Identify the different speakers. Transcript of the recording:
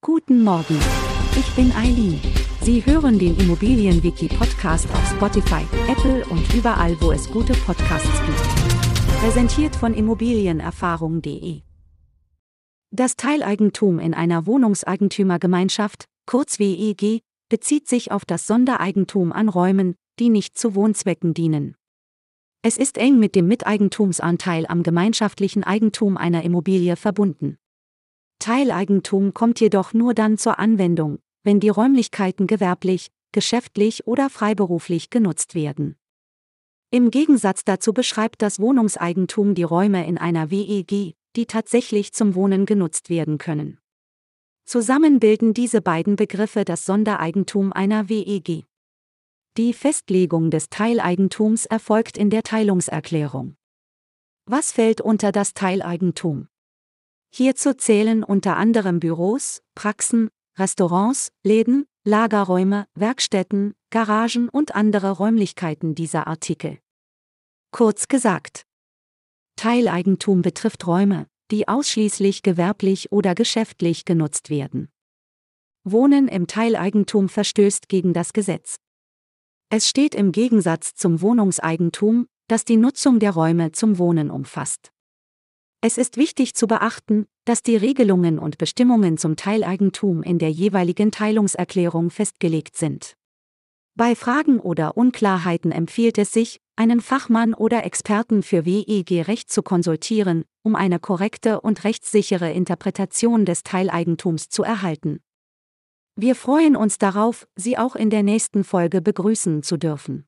Speaker 1: Guten Morgen. Ich bin Eileen. Sie hören den Immobilienwiki-Podcast auf Spotify, Apple und überall, wo es gute Podcasts gibt. Präsentiert von Immobilienerfahrung.de. Das Teileigentum in einer Wohnungseigentümergemeinschaft, kurz WEG, bezieht sich auf das Sondereigentum an Räumen, die nicht zu Wohnzwecken dienen. Es ist eng mit dem Miteigentumsanteil am gemeinschaftlichen Eigentum einer Immobilie verbunden. Teileigentum kommt jedoch nur dann zur Anwendung, wenn die Räumlichkeiten gewerblich, geschäftlich oder freiberuflich genutzt werden. Im Gegensatz dazu beschreibt das Wohnungseigentum die Räume in einer WEG, die tatsächlich zum Wohnen genutzt werden können. Zusammen bilden diese beiden Begriffe das Sondereigentum einer WEG. Die Festlegung des Teileigentums erfolgt in der Teilungserklärung. Was fällt unter das Teileigentum? Hierzu zählen unter anderem Büros, Praxen, Restaurants, Läden, Lagerräume, Werkstätten, Garagen und andere Räumlichkeiten dieser Artikel. Kurz gesagt. Teileigentum betrifft Räume, die ausschließlich gewerblich oder geschäftlich genutzt werden. Wohnen im Teileigentum verstößt gegen das Gesetz. Es steht im Gegensatz zum Wohnungseigentum, das die Nutzung der Räume zum Wohnen umfasst. Es ist wichtig zu beachten, dass die Regelungen und Bestimmungen zum Teileigentum in der jeweiligen Teilungserklärung festgelegt sind. Bei Fragen oder Unklarheiten empfiehlt es sich, einen Fachmann oder Experten für WEG-Recht zu konsultieren, um eine korrekte und rechtssichere Interpretation des Teileigentums zu erhalten. Wir freuen uns darauf, Sie auch in der nächsten Folge begrüßen zu dürfen.